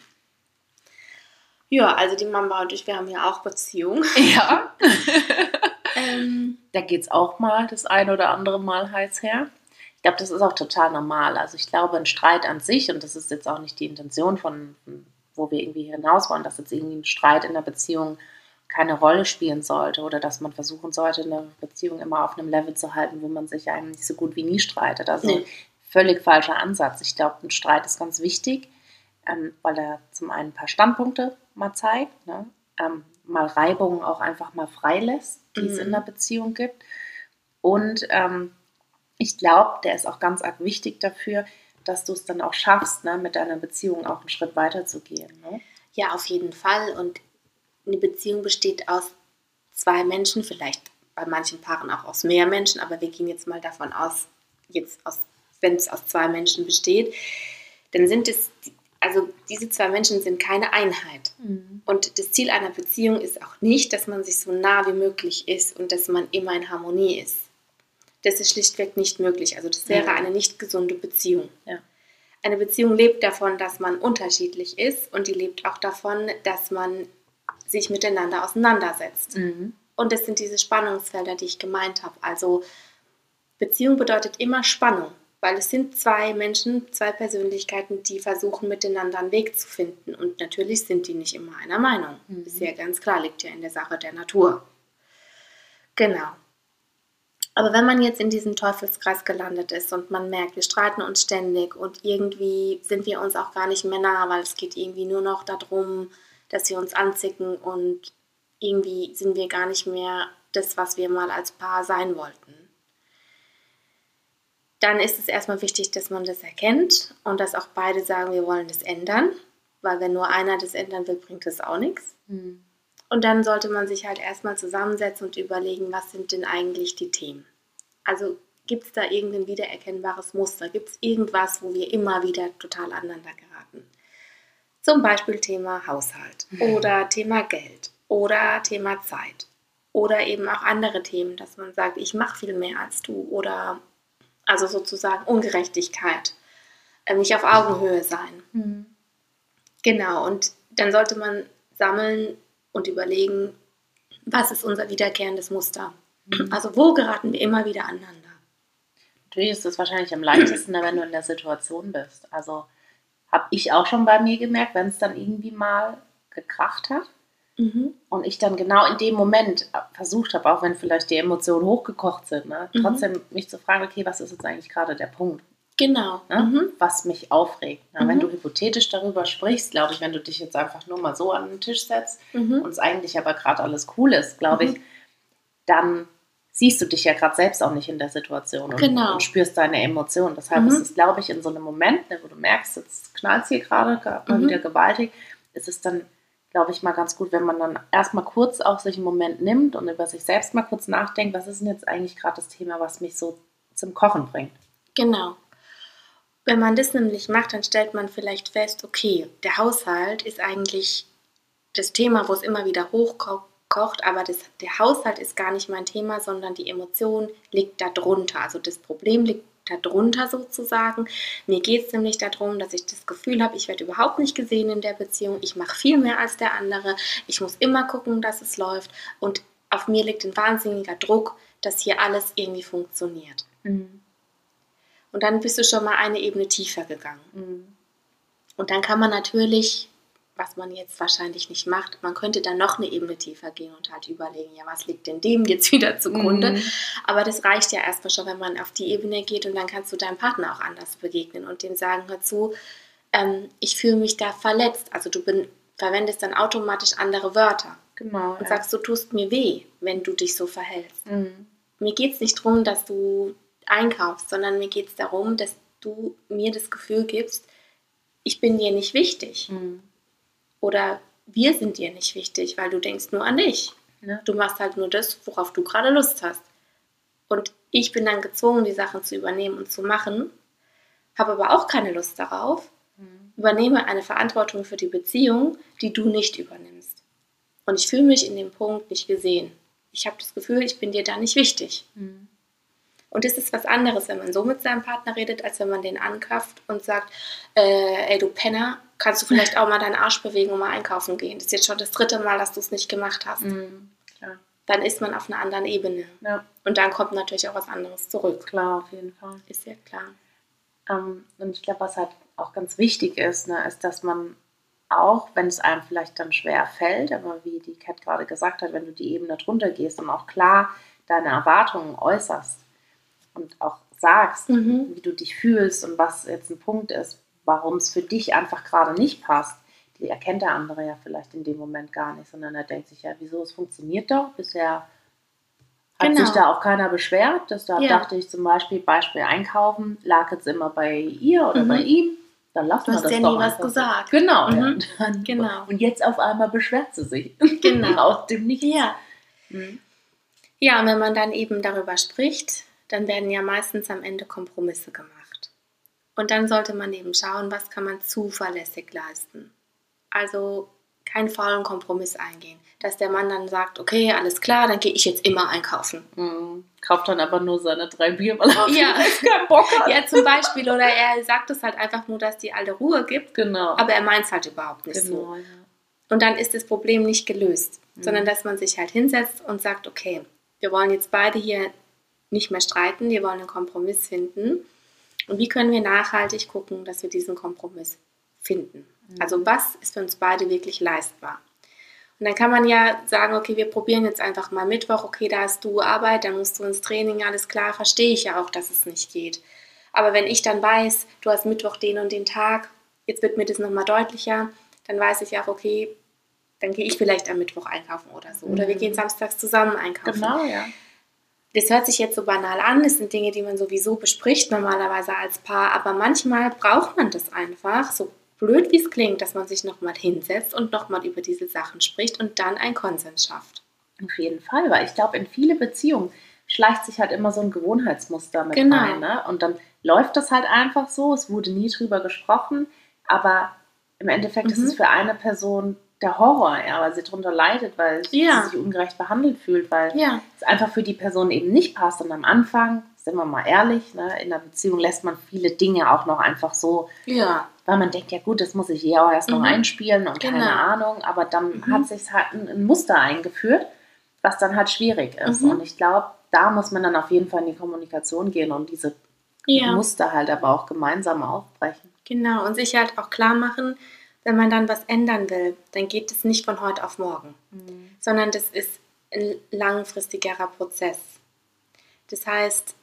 Ja, also die Mama und ich, wir haben ja auch Beziehung. Ja. Ähm, Da geht es auch mal das ein oder andere Mal heiß her. Ich glaube, das ist auch total normal. Also ich glaube, ein Streit an sich, und das ist jetzt auch nicht die Intention von, wo wir irgendwie hinaus wollen, dass jetzt irgendwie ein Streit in der Beziehung keine Rolle spielen sollte oder dass man versuchen sollte, eine Beziehung immer auf einem Level zu halten, wo man sich eigentlich so gut wie nie streitet. Also Nee. völlig falscher Ansatz. Ich glaube, ein Streit ist ganz wichtig, ähm, weil er zum einen ein paar Standpunkte mal zeigt, ne? ähm, mal Reibungen auch einfach mal freilässt, die es Mhm. in der Beziehung gibt. Und ähm, ich glaube, der ist auch ganz arg wichtig dafür, dass du es dann auch schaffst, ne, mit deiner Beziehung auch einen Schritt weiter zu gehen. Ne? Ja, auf jeden Fall. Und eine Beziehung besteht aus zwei Menschen, vielleicht bei manchen Paaren auch aus mehr Menschen, aber wir gehen jetzt mal davon aus, jetzt aus, wenn es aus zwei Menschen besteht, dann sind es, also diese zwei Menschen sind keine Einheit. Und das Ziel einer Beziehung ist auch nicht, dass man sich so nah wie möglich ist und dass man immer in Harmonie ist. Das ist schlichtweg nicht möglich. Also das wäre eine nicht gesunde Beziehung. Ja. Eine Beziehung lebt davon, dass man unterschiedlich ist und die lebt auch davon, dass man sich miteinander auseinandersetzt. Mhm. Und das sind diese Spannungsfelder, die ich gemeint habe. Also Beziehung bedeutet immer Spannung, weil es sind zwei Menschen, zwei Persönlichkeiten, die versuchen miteinander einen Weg zu finden. Und natürlich sind die nicht immer einer Meinung. Mhm. Ist ja ganz klar, liegt ja in der Sache der Natur. Genau. Aber wenn man jetzt in diesem Teufelskreis gelandet ist und man merkt, wir streiten uns ständig und irgendwie sind wir uns auch gar nicht nah, weil es geht irgendwie nur noch darum, dass wir uns anzicken und irgendwie sind wir gar nicht mehr das, was wir mal als Paar sein wollten. Dann ist es erstmal wichtig, dass man das erkennt und dass auch beide sagen, wir wollen das ändern, weil wenn nur einer das ändern will, bringt das auch nichts. Mhm. Und dann sollte man sich halt erstmal zusammensetzen und überlegen, was sind denn eigentlich die Themen. Also gibt es da irgendein wiedererkennbares Muster? Gibt es irgendwas, wo wir immer wieder total aneinander geraten? Zum Beispiel Thema Haushalt oder Thema Geld oder Thema Zeit oder eben auch andere Themen, dass man sagt, ich mache viel mehr als du oder also sozusagen Ungerechtigkeit, äh, nicht auf Augenhöhe sein. Mhm. Genau, und dann sollte man sammeln und überlegen, was ist unser wiederkehrendes Muster? Mhm. Also wo geraten wir immer wieder aneinander? Natürlich ist es wahrscheinlich am leichtesten, wenn du in der Situation bist. Also habe ich auch schon bei mir gemerkt, wenn es dann irgendwie mal gekracht hat Mhm. und ich dann genau in dem Moment versucht habe, auch wenn vielleicht die Emotionen hochgekocht sind, ne, Mhm. trotzdem mich zu fragen, okay, was ist jetzt eigentlich gerade der Punkt, Genau. ne, Mhm. was mich aufregt. Ne? Wenn Mhm. du hypothetisch darüber sprichst, glaube ich, wenn du dich jetzt einfach nur mal so an den Tisch setzt Mhm. und es eigentlich aber gerade alles cool ist, glaube Mhm. ich, dann siehst du dich ja gerade selbst auch nicht in der Situation und, Genau. und spürst deine Emotionen. Deshalb Mhm. ist es, glaube ich, in so einem Moment, ne, wo du merkst, jetzt knallt es hier gerade gerade mal Mhm. wieder gewaltig, ist es dann, glaube ich, mal ganz gut, wenn man dann erstmal kurz auch sich einen Moment nimmt und über sich selbst mal kurz nachdenkt, was ist denn jetzt eigentlich gerade das Thema, was mich so zum Kochen bringt. Genau. Wenn man das nämlich macht, dann stellt man vielleicht fest, okay, der Haushalt ist eigentlich das Thema, wo es immer wieder hochkocht, aber das, der Haushalt ist gar nicht mein Thema, sondern die Emotion liegt da drunter. Also das Problem liegt da drunter sozusagen. Mir geht es nämlich darum, dass ich das Gefühl habe, ich werde überhaupt nicht gesehen in der Beziehung. Ich mache viel mehr als der andere. Ich muss immer gucken, dass es läuft. Und auf mir liegt ein wahnsinniger Druck, dass hier alles irgendwie funktioniert. Und dann bist du schon mal eine Ebene tiefer gegangen. Und dann kann man natürlich, was man jetzt wahrscheinlich nicht macht, man könnte dann noch eine Ebene tiefer gehen und halt überlegen, ja, was liegt denn dem jetzt wieder zugrunde? Mhm. Aber das reicht ja erstmal schon, wenn man auf die Ebene geht und dann kannst du deinem Partner auch anders begegnen und dem sagen, hör zu, ähm, ich fühle mich da verletzt. Also du bin, verwendest dann automatisch andere Wörter Genau. und ja. sagst, du tust mir weh, wenn du dich so verhältst Mhm. mir geht es nicht darum, dass du einkaufst, sondern mir geht es darum, dass du mir das Gefühl gibst, ich bin dir nicht wichtig Mhm. oder wir sind dir nicht wichtig, weil du denkst nur an dich. Ja. Du machst halt nur das, worauf du gerade Lust hast. Und ich bin dann gezwungen, die Sachen zu übernehmen und zu machen, habe aber auch keine Lust darauf, Mhm. übernehme eine Verantwortung für die Beziehung, die du nicht übernimmst. Und ich fühle mich in dem Punkt nicht gesehen. Ich habe das Gefühl, ich bin dir da nicht wichtig. Mhm. Und es ist was anderes, wenn man so mit seinem Partner redet, als wenn man den ankauft und sagt, äh, ey du Penner, kannst du vielleicht auch mal deinen Arsch bewegen und mal einkaufen gehen. Das ist jetzt schon das dritte Mal, dass du es nicht gemacht hast. Mhm. Dann ist man auf einer anderen Ebene. Ja, Und dann kommt natürlich auch was anderes zurück. klar, auf jeden Fall. Ist ja klar. Ähm, und ich glaube, was halt auch ganz wichtig ist, ne, ist, dass man auch, wenn es einem vielleicht dann schwer fällt, aber wie die Kat gerade gesagt hat, wenn du die Ebene drunter gehst und auch klar deine Erwartungen äußerst und auch sagst, Mhm. wie du dich fühlst und was jetzt ein Punkt ist, warum es für dich einfach gerade nicht passt, die erkennt der andere ja vielleicht in dem Moment gar nicht, sondern er denkt sich ja, wieso, es funktioniert doch, bisher hat Genau. sich da auch keiner beschwert. Das da Ja. dachte ich zum Beispiel, Beispiel einkaufen, lag jetzt immer bei ihr oder Mhm. bei ihm. Dann lassen Du wir hast das ja doch nie was gesagt. Genau, ja. Mhm. Und, dann, Genau. und jetzt auf einmal beschwert sie sich. Genau. Aus dem Nichts. Ja. Mhm. Ja, und wenn man dann eben darüber spricht, dann werden ja meistens am Ende Kompromisse gemacht. Und dann sollte man eben schauen, was kann man zuverlässig leisten. Also keinen faulen Kompromiss eingehen. Dass der Mann dann sagt, okay, alles klar, dann gehe ich jetzt immer einkaufen. Mhm. Kauft dann aber nur seine drei Bier, weil er Ja. keinen Bock hat. Ja, zum Beispiel. Oder er sagt es halt einfach nur, dass die alte Ruhe gibt, Genau. aber er meint es halt überhaupt nicht so. genau, ja. Und dann ist das Problem nicht gelöst, Mhm. sondern dass man sich halt hinsetzt und sagt, okay, wir wollen jetzt beide hier nicht mehr streiten, wir wollen einen Kompromiss finden. Und wie können wir nachhaltig gucken, dass wir diesen Kompromiss finden? Mhm. Also was ist für uns beide wirklich leistbar? Und dann kann man ja sagen, okay, wir probieren jetzt einfach mal Mittwoch, okay, da hast du Arbeit, dann musst du ins Training, alles klar, verstehe ich ja auch, dass es nicht geht. Aber wenn ich dann weiß, du hast Mittwoch den und den Tag, jetzt wird mir das nochmal deutlicher, dann weiß ich auch, okay, dann gehe ich vielleicht am Mittwoch einkaufen oder so. Oder wir Mhm. gehen samstags zusammen einkaufen. Genau, ja. Das hört sich jetzt so banal an, das sind Dinge, die man sowieso bespricht normalerweise als Paar, aber manchmal braucht man das einfach, so blöd wie es klingt, dass man sich nochmal hinsetzt und nochmal über diese Sachen spricht und dann einen Konsens schafft. Auf jeden Fall, weil ich glaube, in viele Beziehungen schleicht sich halt immer so ein Gewohnheitsmuster mit Genau. rein. Ne? Und dann läuft das halt einfach so, es wurde nie drüber gesprochen, aber im Endeffekt ist Mhm. es für eine Person der Horror, ja, weil sie darunter leidet, weil Ja. sie sich ungerecht behandelt fühlt, weil Ja, es einfach für die Person eben nicht passt. Und am Anfang, sind wir mal ehrlich, ne, in einer Beziehung lässt man viele Dinge auch noch einfach so ja, weil man denkt, ja gut, das muss ich eh auch erst noch Mhm. einspielen und Genau. keine Ahnung, aber dann Mhm. hat sich halt ein, ein Muster eingeführt, was dann halt schwierig ist. Mhm. Und ich glaube, da muss man dann auf jeden Fall in die Kommunikation gehen und diese Ja. Muster halt aber auch gemeinsam aufbrechen. Genau, und sich halt auch klar machen, wenn man dann was ändern will, dann geht es nicht von heute auf morgen, sondern das ist ein langfristigerer Prozess. Das heißt,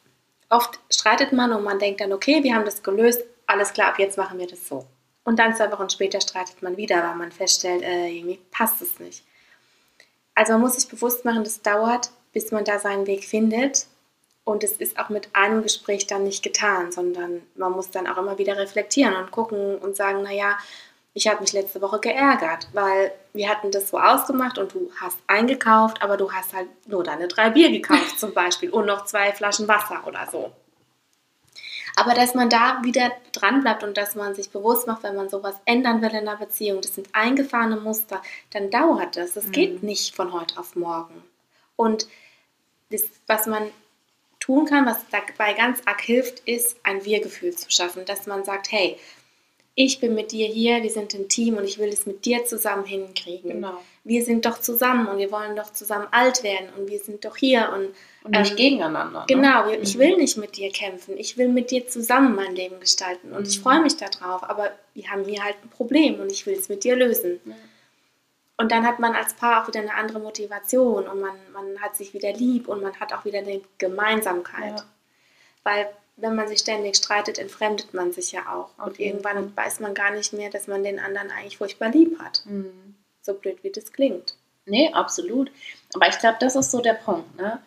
oft streitet man und man denkt dann, okay, wir haben das gelöst, alles klar, ab jetzt machen wir das so. Und dann zwei Wochen später streitet man wieder, weil man feststellt, äh, irgendwie passt es nicht. Also man muss sich bewusst machen, das dauert, bis man da seinen Weg findet. Und es ist auch mit einem Gespräch dann nicht getan, sondern man muss dann auch immer wieder reflektieren und gucken und sagen, naja, ich habe mich letzte Woche geärgert, weil wir hatten das so ausgemacht und du hast eingekauft, aber du hast halt nur deine drei Bier gekauft zum Beispiel und noch zwei Flaschen Wasser oder so. Aber dass man da wieder dran bleibt und dass man sich bewusst macht, wenn man sowas ändern will in einer Beziehung, das sind eingefahrene Muster, dann dauert das. Das geht nicht von heute auf morgen. Und das, was man tun kann, was dabei ganz arg hilft, ist ein Wir-Gefühl zu schaffen, dass man sagt, hey, ich bin mit dir hier, wir sind ein Team und ich will es mit dir zusammen hinkriegen. Genau. Wir sind doch zusammen und wir wollen doch zusammen alt werden und wir sind doch hier und Und nicht Ähm, gegeneinander. Ne? Genau, ich Mhm. will nicht mit dir kämpfen. Ich will mit dir zusammen mein Leben gestalten und ich Mhm. freue mich darauf. Aber wir haben hier halt ein Problem und ich will es mit dir lösen. Ja. Und dann hat man als Paar auch wieder eine andere Motivation und man, man hat sich wieder lieb und man hat auch wieder eine Gemeinsamkeit. Ja. Weil wenn man sich ständig streitet, entfremdet man sich ja auch. Auf und irgendwann weiß man gar nicht mehr, dass man den anderen eigentlich furchtbar lieb hat. Mhm. So blöd wie das klingt. Nee, absolut. Aber ich glaube, das ist so der Punkt. Ne?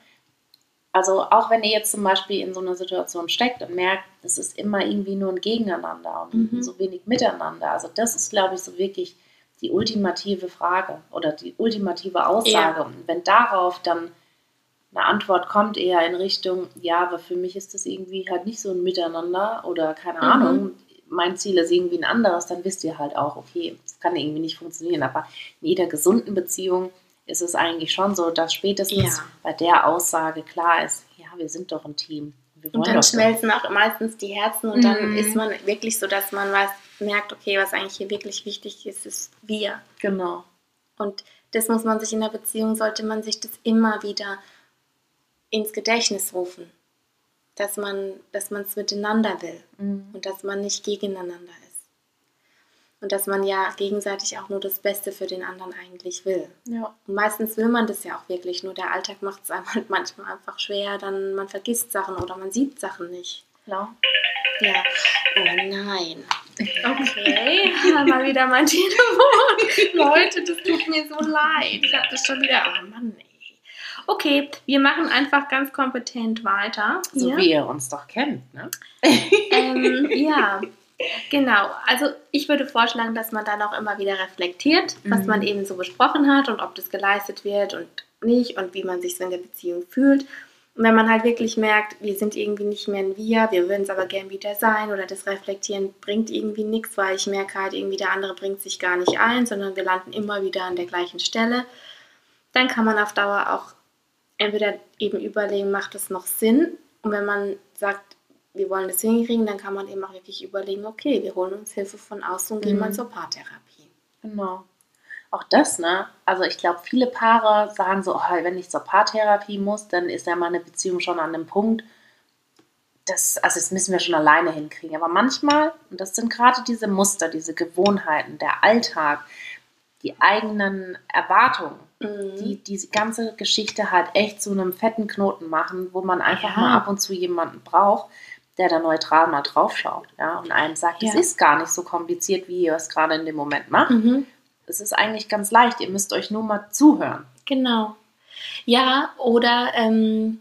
Also auch wenn ihr jetzt zum Beispiel in so einer Situation steckt und merkt, es ist immer irgendwie nur ein Gegeneinander und Mhm. so wenig Miteinander. Also das ist, glaube ich, so wirklich die ultimative Frage oder die ultimative Aussage. Ja. Und wenn darauf dann eine Antwort kommt, eher in Richtung, ja, aber für mich ist das irgendwie halt nicht so ein Miteinander oder keine Mhm. Ahnung, mein Ziel ist irgendwie ein anderes, dann wisst ihr halt auch, okay, das kann irgendwie nicht funktionieren. Aber in jeder gesunden Beziehung ist es eigentlich schon so, dass spätestens Ja. bei der Aussage klar ist, ja, wir sind doch ein Team. Und dann schmelzen auch meistens die Herzen und dann Mhm. ist man wirklich so, dass man weiß, merkt, okay, was eigentlich hier wirklich wichtig ist, ist wir. Genau. Und das muss man sich in der Beziehung, sollte man sich das immer wieder ins Gedächtnis rufen. Dass man dass man es miteinander will Mhm. und dass man nicht gegeneinander ist. Und dass man ja gegenseitig auch nur das Beste für den anderen eigentlich will. Ja. Und meistens will man das ja auch wirklich, nur der Alltag macht es einem halt manchmal einfach schwer, dann man vergisst Sachen oder man sieht Sachen nicht. Klar. Ja. Oh nein. Okay. Mal wieder mein Telefon. Leute, das tut mir so leid. Ich habe das schon wieder. Oh Mann, ey. Okay, wir machen einfach ganz kompetent weiter. So hier. wie ihr uns doch kennt, ne? Ähm, ja, genau. Also ich würde vorschlagen, dass man dann auch immer wieder reflektiert, was Mhm. man eben so besprochen hat und ob das geleistet wird und nicht und wie man sich so in der Beziehung fühlt. Und wenn man halt wirklich merkt, wir sind irgendwie nicht mehr ein Wir, wir würden es aber gern wieder sein oder das Reflektieren bringt irgendwie nichts, weil ich merke halt irgendwie, der andere bringt sich gar nicht ein, sondern wir landen immer wieder an der gleichen Stelle, dann kann man auf Dauer auch entweder eben überlegen, macht es noch Sinn? Und wenn man sagt, wir wollen das hinkriegen, dann kann man eben auch wirklich überlegen, okay, wir holen uns Hilfe von außen und gehen Mhm. mal zur Paartherapie. Genau. Auch das, ne? Also ich glaube, viele Paare sagen so, oh, wenn ich zur Paartherapie muss, dann ist ja meine Beziehung schon an dem Punkt, das, also das müssen wir schon alleine hinkriegen. Aber manchmal, und das sind gerade diese Muster, diese Gewohnheiten, der Alltag, die eigenen Erwartungen, Mhm. die diese ganze Geschichte halt echt zu einem fetten Knoten machen, wo man einfach Ja. mal ab und zu jemanden braucht, der da neutral mal drauf schaut, ja, und einem sagt, es Ja. ist gar nicht so kompliziert, wie ihr es gerade in dem Moment macht. Mhm. Es ist eigentlich ganz leicht, ihr müsst euch nur mal zuhören. Genau. Ja, oder ähm,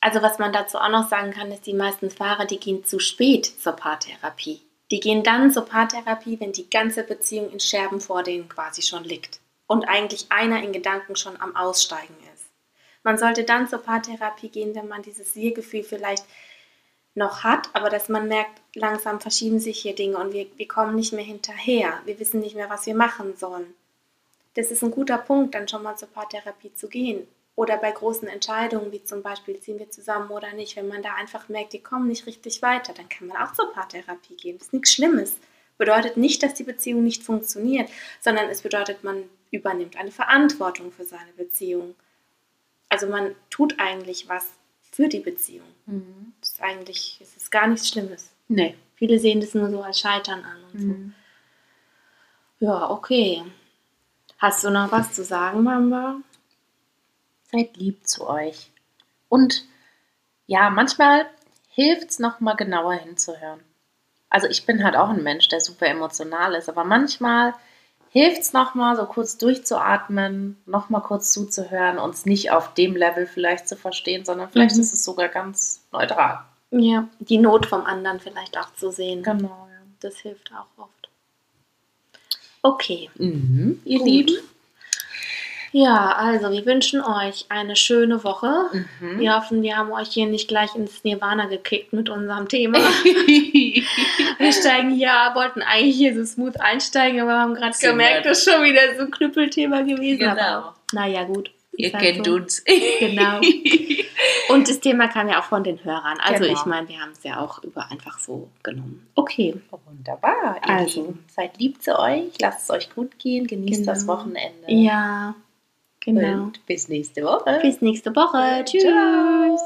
also was man dazu auch noch sagen kann, ist, die meisten Fahrer, die gehen zu spät zur Paartherapie. Die gehen dann zur Paartherapie, wenn die ganze Beziehung in Scherben vor denen quasi schon liegt und eigentlich einer in Gedanken schon am Aussteigen ist. Man sollte dann zur Paartherapie gehen, wenn man dieses Wir-Gefühl vielleicht noch hat, aber dass man merkt, langsam verschieben sich hier Dinge und wir, wir kommen nicht mehr hinterher. Wir wissen nicht mehr, was wir machen sollen. Das ist ein guter Punkt, dann schon mal zur Paartherapie zu gehen. Oder bei großen Entscheidungen, wie zum Beispiel, ziehen wir zusammen oder nicht, wenn man da einfach merkt, die kommen nicht richtig weiter, dann kann man auch zur Paartherapie gehen. Das ist nichts Schlimmes. bedeutet nicht, dass die Beziehung nicht funktioniert, sondern es bedeutet, man übernimmt eine Verantwortung für seine Beziehung. Also man tut eigentlich was für die Beziehung. Mhm. Das ist eigentlich, es ist gar nichts Schlimmes. Nee. Viele sehen das nur so als Scheitern an und Mhm. so. Ja, okay. Hast du noch was zu sagen, Mamba? Seid lieb zu euch. Und ja, manchmal hilft es nochmal genauer hinzuhören. Also ich bin halt auch ein Mensch, der super emotional ist, aber manchmal hilft es nochmal so kurz durchzuatmen, nochmal kurz zuzuhören, uns nicht auf dem Level vielleicht zu verstehen, sondern vielleicht Mhm. ist es sogar ganz neutral. Ja, die Not vom anderen vielleicht auch zu sehen. Genau, ja. Das hilft auch oft. Okay, Mhm, ihr Gut. Lieben. Ja, also wir wünschen euch eine schöne Woche. Mhm. Wir hoffen, wir haben euch hier nicht gleich ins Nirvana gekickt mit unserem Thema. Wir steigen hier, wollten eigentlich hier so smooth einsteigen, aber haben gerade gemerkt, das ist schon wieder so ein Knüppelthema gewesen. Genau. Aber, naja, gut. Ihr halt kennt so. uns. Genau. Und das Thema kam ja auch von den Hörern. Also Genau. ich meine, wir haben es ja auch über einfach so genommen. Okay. Wunderbar. Also. Lieben. Seid lieb zu euch, lasst es euch gut gehen, genießt Genau. das Wochenende. Ja, genau. Und bis nächste Woche. Bis nächste Woche. Tschüss. Ciao.